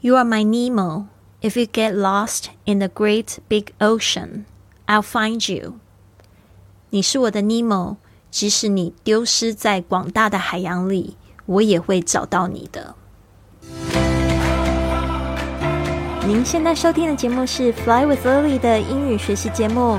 You are my Nemo. If you get lost in the great big ocean, I'll find you. 你是我的 Nemo，即使你丢失在广大的海洋里，我也会找到你的。您现在收听的节目是《Fly with Lily》的英语学习节目，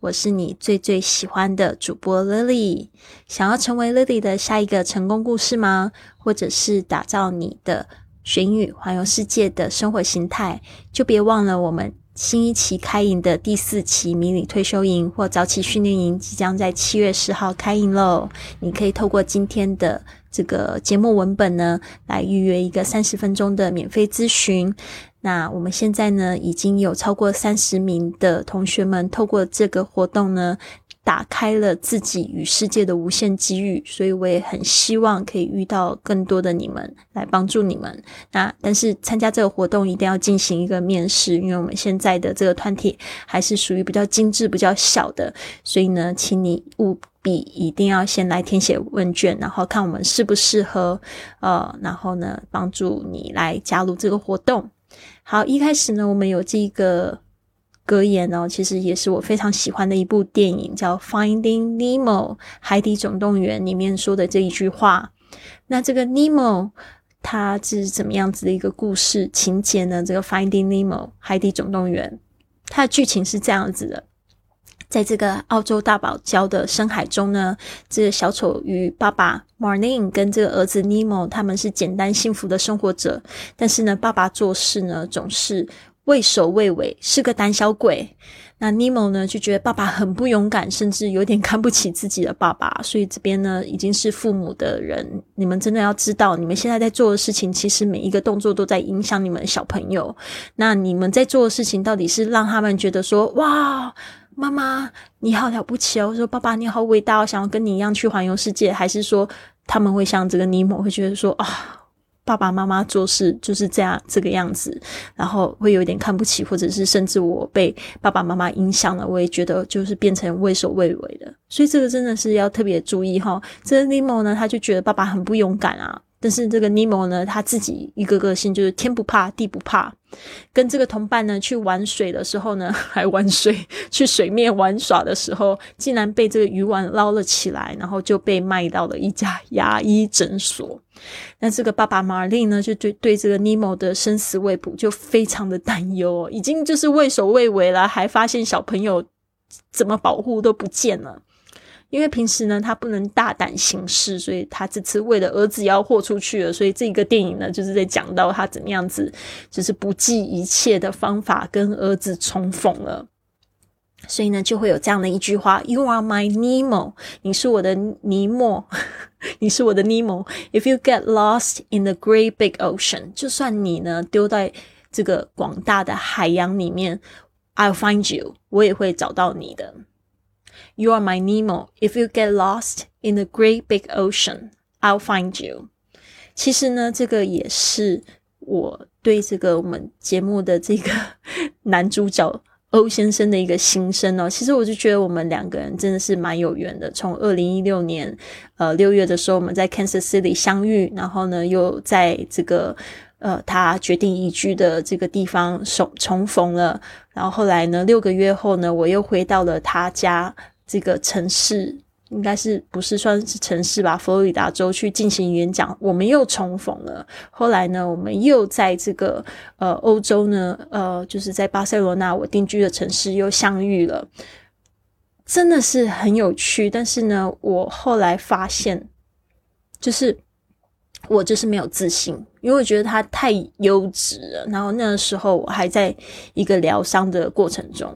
我是你最最喜欢的主播 Lily。想要成为 Lily 的下一个成功故事吗？或者是打造你的？学英语环游世界的生活形态，就别忘了我们新一期开营的第四期迷你退休营或早起训练营即将在七月十号开营喽！你可以透过今天的这个节目文本呢，来预约一个三十分钟的免费咨询。那我们现在呢，已经有超过三十名的同学们透过这个活动呢。打开了自己与世界的无限机遇，所以我也很希望可以遇到更多的你们来帮助你们。那但是参加这个活动一定要进行一个面试，因为我们现在的这个团体还是属于比较精致、比较小的，所以呢，请你务必一定要先来填写问卷，然后看我们适不适合，呃，然后呢，帮助你来加入这个活动。好，一开始呢，我们有这个。格言哦，其实也是我非常喜欢的一部电影，叫《Finding Nemo》海底总动员里面说的这一句话。那这个 Nemo 它是怎么样子的一个故事情节呢？这个《Finding Nemo》海底总动员，它的剧情是这样子的：在这个澳洲大堡礁的深海中呢，这个小丑鱼爸爸 Marlin 跟这个儿子 Nemo 他们是简单幸福的生活者，但是呢，爸爸做事呢总是。畏首畏尾，是个胆小鬼。那尼莫呢，就觉得爸爸很不勇敢，甚至有点看不起自己的爸爸。所以这边呢，已经是父母的人，你们真的要知道，你们现在在做的事情，其实每一个动作都在影响你们小朋友。那你们在做的事情，到底是让他们觉得说，哇，妈妈你好了不起哦，我说爸爸你好伟大，我想要跟你一样去环游世界，还是说他们会像这个尼莫，会觉得说啊？爸爸妈妈做事就是这样这个样子，然后会有点看不起，或者是甚至我被爸爸妈妈影响了，我也觉得就是变成畏首畏尾的，所以这个真的是要特别注意哈。这个尼莫呢，他就觉得爸爸很不勇敢啊。但是这个尼莫呢，他自己一个个性就是天不怕地不怕，跟这个同伴呢去玩水的时候呢，还玩水去水面玩耍的时候，竟然被这个鱼丸捞了起来，然后就被卖到了一家牙医诊所。那这个爸爸马丽呢，就对对这个尼莫的生死未卜就非常的担忧，已经就是畏首畏尾了，还发现小朋友怎么保护都不见了。因为平时呢，他不能大胆行事，所以他这次为了儿子也要豁出去了。所以这个电影呢，就是在讲到他怎么样子，就是不计一切的方法跟儿子重逢了。所以呢，就会有这样的一句话：“You are my Nemo，你是我的尼莫，你是我的尼莫。If you get lost in the great big ocean，就算你呢丢在这个广大的海洋里面，I'll find you，我也会找到你的。” You are my Nemo. If you get lost in the great big ocean, I'll find you. 其实呢，这个也是我对这个我们节目的这个 男主角欧先生的一个心声哦。其实我就觉得我们两个人真的是蛮有缘的。从二零一六年呃六月的时候，我们在 Kansas City 相遇，然后呢又在这个呃他决定移居的这个地方重重逢了。然后后来呢，六个月后呢，我又回到了他家。这个城市应该是不是算是城市吧？佛罗里达州去进行演讲，我们又重逢了。后来呢，我们又在这个呃欧洲呢，呃，就是在巴塞罗那我定居的城市又相遇了，真的是很有趣。但是呢，我后来发现，就是我就是没有自信，因为我觉得他太优质了。然后那个时候我还在一个疗伤的过程中。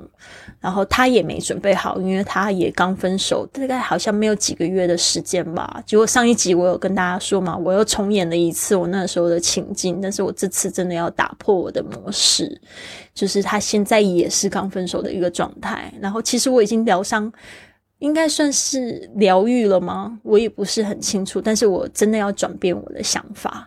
然后他也没准备好，因为他也刚分手，大概好像没有几个月的时间吧。结果上一集我有跟大家说嘛，我又重演了一次我那时候的情境，但是我这次真的要打破我的模式，就是他现在也是刚分手的一个状态。然后其实我已经疗伤应该算是疗愈了吗？我也不是很清楚，但是我真的要转变我的想法。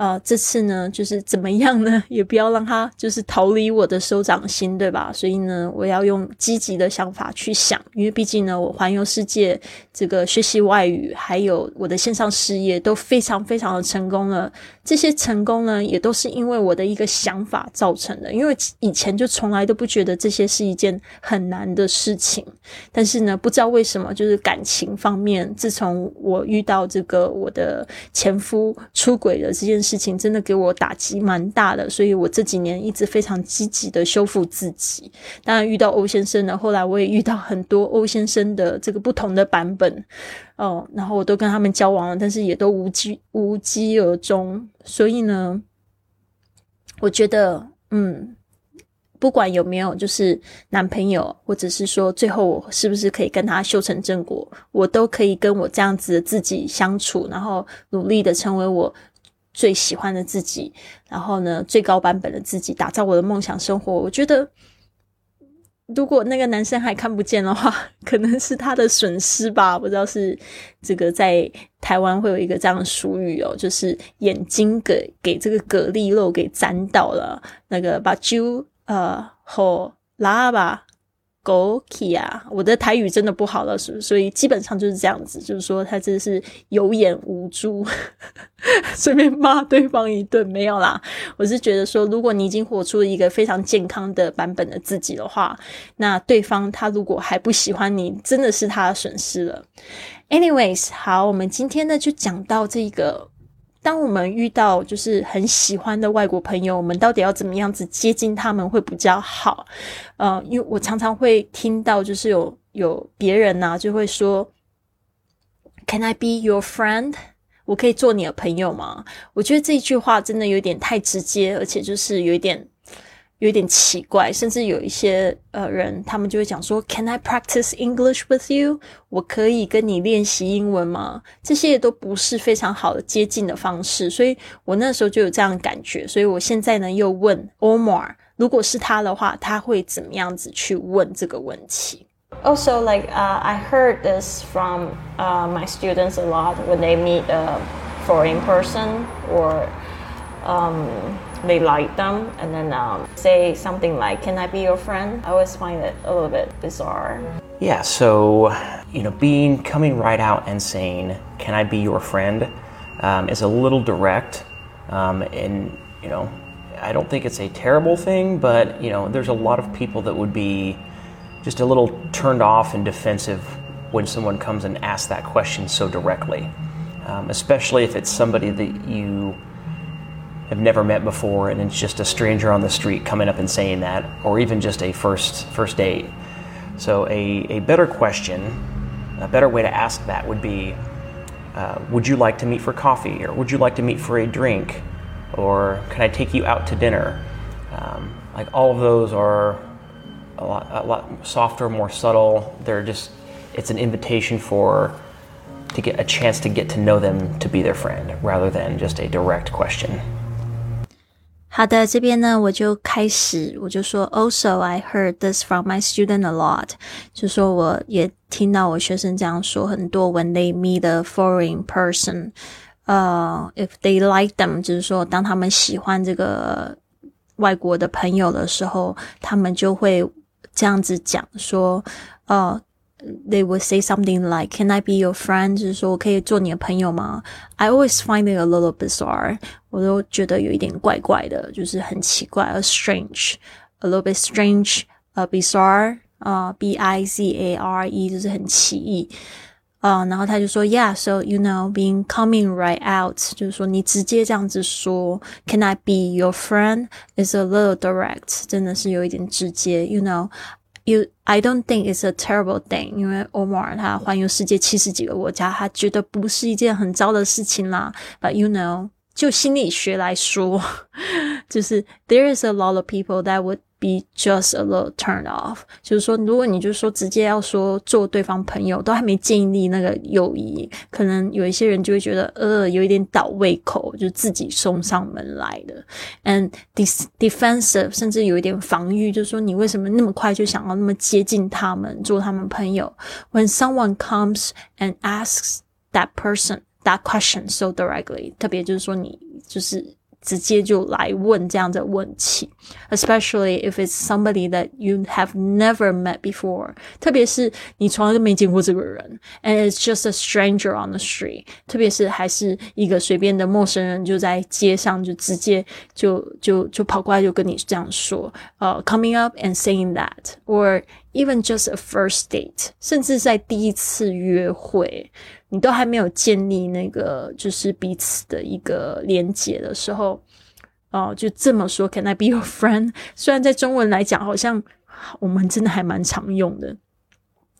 呃，这次呢，就是怎么样呢？也不要让他就是逃离我的手掌心，对吧？所以呢，我要用积极的想法去想，因为毕竟呢，我环游世界，这个学习外语，还有我的线上事业都非常非常的成功了。这些成功呢，也都是因为我的一个想法造成的。因为以前就从来都不觉得这些是一件很难的事情，但是呢，不知道为什么，就是感情方面，自从我遇到这个我的前夫出轨的这件事。事情真的给我打击蛮大的，所以我这几年一直非常积极的修复自己。当然遇到欧先生呢，后来我也遇到很多欧先生的这个不同的版本哦，然后我都跟他们交往了，但是也都无疾无疾而终。所以呢，我觉得嗯。不管有没有就是男朋友，或者是说最后我是不是可以跟他修成正果，我都可以跟我这样子的自己相处，然后努力的成为我。最喜欢的自己，然后呢，最高版本的自己，打造我的梦想生活。我觉得，如果那个男生还看不见的话，可能是他的损失吧。不知道是这个在台湾会有一个这样的俗语哦，就是眼睛给给这个蛤蜊肉给沾到了，那个把揪呃和拉吧。狗 k 啊，我的台语真的不好了，是所以基本上就是这样子，就是说他真的是有眼无珠，随便骂对方一顿没有啦。我是觉得说，如果你已经活出了一个非常健康的版本的自己的话，那对方他如果还不喜欢你，真的是他的损失了。Anyways，好，我们今天呢就讲到这个。当我们遇到就是很喜欢的外国朋友，我们到底要怎么样子接近他们会比较好？呃，因为我常常会听到，就是有有别人呐就会说，Can I be your friend？我可以做你的朋友吗？我觉得这句话真的有点太直接，而且就是有一点。有点奇怪，甚至有一些呃人，他们就会讲说：“Can I practice English with you？” 我可以跟你练习英文吗？这些都不是非常好的接近的方式，所以我那时候就有这样的感觉。所以我现在呢，又问 Omar，如果是他的话，他会怎么样子去问这个问题？Also, like uh, I heard this from uh, my students a lot when they meet a foreign person or um, they like them and then um, say something like, Can I be your friend? I always find it a little bit bizarre. Yeah, so, you know, being coming right out and saying, Can I be your friend? Um, is a little direct. Um, and, you know, I don't think it's a terrible thing, but, you know, there's a lot of people that would be just a little turned off and defensive when someone comes and asks that question so directly, um, especially if it's somebody that you have never met before and it's just a stranger on the street coming up and saying that or even just a first first date. So a, a better question a better way to ask that would be uh, would you like to meet for coffee or would you like to meet for a drink or can i take you out to dinner? Um, like all of those are a lot, a lot softer more subtle. They're just it's an invitation for to get a chance to get to know them to be their friend rather than just a direct question 好的，这边呢，我就开始，我就说，Also, I heard this from my student a lot，就说我也听到我学生这样说很多。When they meet a foreign person，呃，if they like them，就是说当他们喜欢这个外国的朋友的时候，他们就会这样子讲说，呃。they would say something like, "Can I be your friend?" 就是说我可以做你的朋友吗？I always find it a little bizarre，我都觉得有一点怪怪的，就是很奇怪，a strange，a little bit strange，呃，bizarre，啊，b i z a r e，就是很奇异。啊、uh,，然后他就说，Yeah，so you know being coming right out，就是说你直接这样子说，Can I be your friend? Is a little direct，真的是有一点直接，you know。 You, I don't think it's a terrible thing，因为欧莫尔他环游世界七十几个国家，他觉得不是一件很糟的事情啦。But you know， 就心理学来说，就是 there is a lot of people that would be just a little turned off，就是说，如果你就说直接要说做对方朋友，都还没建立那个友谊，可能有一些人就会觉得呃有一点倒胃口，就自己送上门来的，and defensive，甚至有一点防御，就是说你为什么那么快就想要那么接近他们，做他们朋友？When someone comes and asks that person that question so directly，特别就是说你就是。直接就来问这样的问题，especially if it's somebody that you have never met before，特别是你从来都没见过这个人，and it's just a stranger on the street，特别是还是一个随便的陌生人，就在街上就直接就就就跑过来就跟你这样说，呃、uh,，coming up and saying that，or even just a first date，甚至在第一次约会。你都还没有建立那个就是彼此的一个连接的时候，哦，就这么说，Can I be your friend？虽然在中文来讲，好像我们真的还蛮常用的，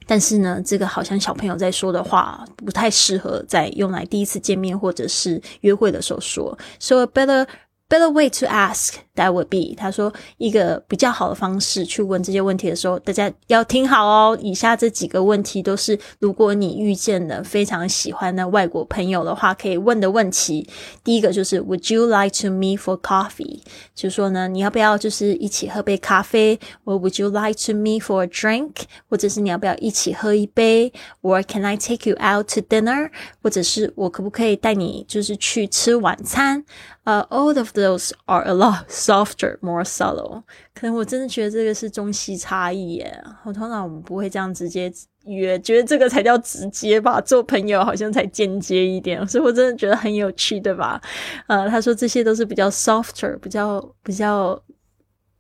但是呢，这个好像小朋友在说的话，不太适合在用来第一次见面或者是约会的时候说。So better. Better way to ask that would be，他说一个比较好的方式去问这些问题的时候，大家要听好哦。以下这几个问题都是如果你遇见了非常喜欢的外国朋友的话，可以问的问题。第一个就是 Would you like to meet for coffee？就是说呢，你要不要就是一起喝杯咖啡？Or would you like to meet for a drink？或者是你要不要一起喝一杯？Or can I take you out to dinner？或者是我可不可以带你就是去吃晚餐？呃，all of those are a lot softer, more subtle。可能我真的觉得这个是中西差异耶。我通常我们不会这样直接约，觉得这个才叫直接吧。做朋友好像才间接一点，所以我真的觉得很有趣，对吧？呃，他说这些都是比较 softer，比较比较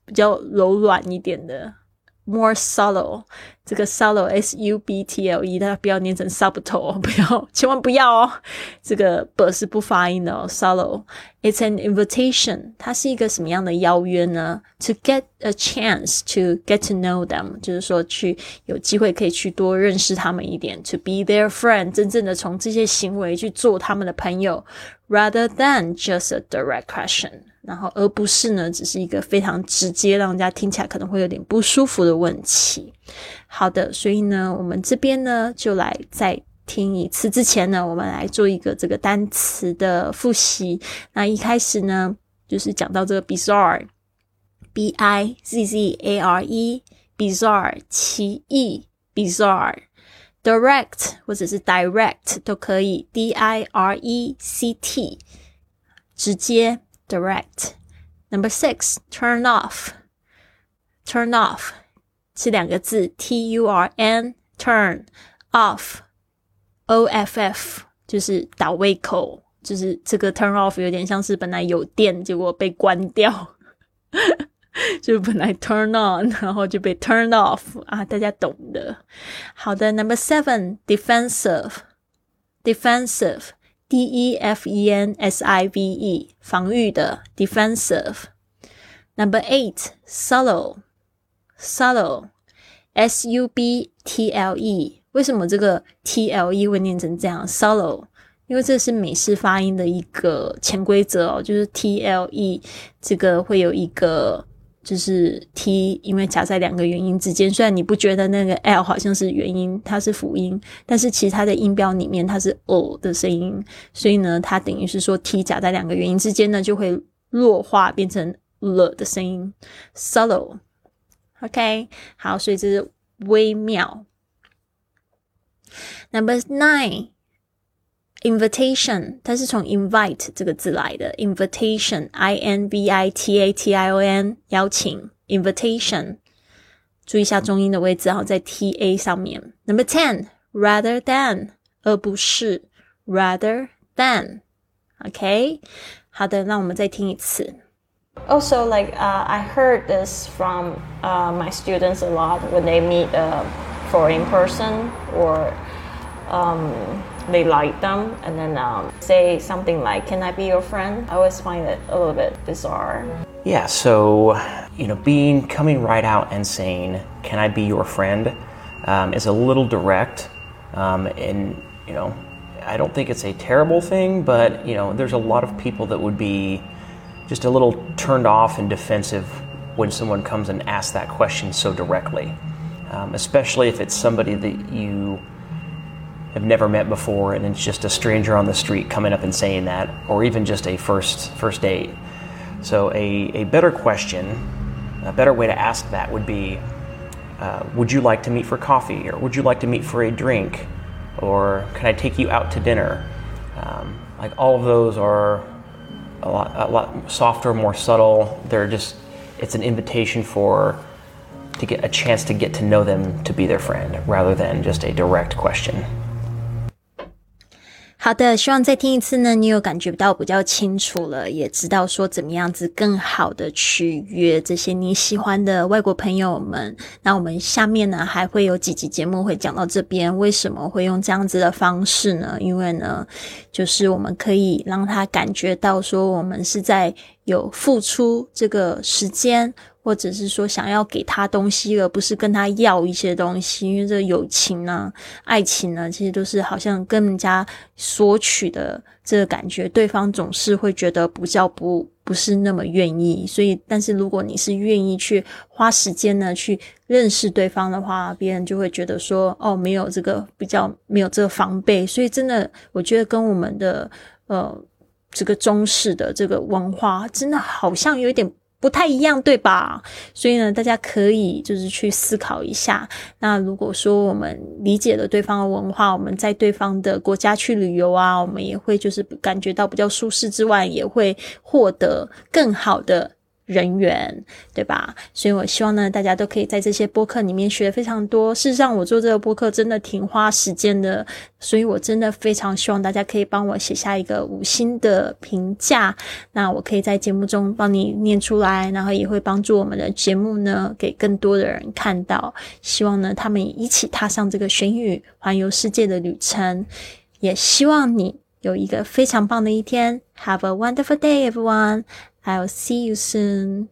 比较柔软一点的。more subtle，这个 subtle s u b t l e，大家不要念成 subtle，不要，千万不要哦。这个 b 是不发音的哦，subtle。It's an invitation，它是一个什么样的邀约呢？To get a chance to get to know them，就是说去有机会可以去多认识他们一点。To be their friend，真正的从这些行为去做他们的朋友，rather than just a direct question。 然后，而不是呢，只是一个非常直接，让人家听起来可能会有点不舒服的问题。好的，所以呢，我们这边呢，就来再听一次之前呢，我们来做一个这个单词的复习。那一开始呢，就是讲到这个 bizarre，b i z z a r e，bizarre 奇异，bizarre，direct 或者是 direct 都可以，d i r e c t 直接。direct. Number six, turn off. Turn off 是两个字，T U R N turn off O F F 就是倒胃口，就是这个 turn off 有点像是本来有电，结果被关掉，就本来 turn on，然后就被 turn off 啊，大家懂的。好的，Number seven, defensive, defensive。 D E F E N S I V E 防御的 defensive。Number eight，solo，solo，S U B T L E 为什么这个 T L E 会念成这样？solo，因为这是美式发音的一个潜规则哦，就是 T L E 这个会有一个。就是 t，因为夹在两个元音之间，虽然你不觉得那个 l 好像是元音，它是辅音，但是其实它在音标里面它是 o 的声音，所以呢，它等于是说 t 夹在两个元音之间呢，就会弱化变成了的声音，solo。OK，好，所以这是微妙。Number nine。invitation，它是从 invite 这个字来的，invitation，i n v i t a t i o n，邀请，invitation。注意一下中音的位置，然后在 t a 上面。Number ten，rather than，而不是，rather than。OK，好的，那我们再听一次。Also, like uh, I heard this from uh, my students a lot when they meet a foreign person or um, they like them and then um, say something like, Can I be your friend? I always find it a little bit bizarre. Yeah, so, you know, being coming right out and saying, Can I be your friend? Um, is a little direct. Um, and, you know, I don't think it's a terrible thing, but, you know, there's a lot of people that would be just a little turned off and defensive when someone comes and asks that question so directly, um, especially if it's somebody that you have never met before and it's just a stranger on the street coming up and saying that, or even just a first first date. So a, a better question, a better way to ask that would be, uh, would you like to meet for coffee, or would you like to meet for a drink, or can I take you out to dinner? Um, like all of those are a lot, a lot softer, more subtle. They're just it's an invitation for to get a chance to get to know them to be their friend rather than just a direct question. 好的，希望再听一次呢，你有感觉到比较清楚了，也知道说怎么样子更好的去约这些你喜欢的外国朋友们。那我们下面呢还会有几集节目会讲到这边，为什么会用这样子的方式呢？因为呢，就是我们可以让他感觉到说我们是在有付出这个时间。或者是说想要给他东西，而不是跟他要一些东西，因为这友情呢、爱情呢，其实都是好像跟人家索取的这个感觉，对方总是会觉得不叫不不是那么愿意。所以，但是如果你是愿意去花时间呢，去认识对方的话，别人就会觉得说，哦，没有这个比较，没有这个防备。所以，真的，我觉得跟我们的呃这个中式的这个文化，真的好像有点。不太一样，对吧？所以呢，大家可以就是去思考一下。那如果说我们理解了对方的文化，我们在对方的国家去旅游啊，我们也会就是感觉到比较舒适之外，也会获得更好的。人员，对吧？所以我希望呢，大家都可以在这些播客里面学非常多。事实上，我做这个播客真的挺花时间的，所以我真的非常希望大家可以帮我写下一个五星的评价，那我可以在节目中帮你念出来，然后也会帮助我们的节目呢，给更多的人看到。希望呢，他们也一起踏上这个玄宇环游世界的旅程。也希望你有一个非常棒的一天。Have a wonderful day, everyone. I'll see you soon.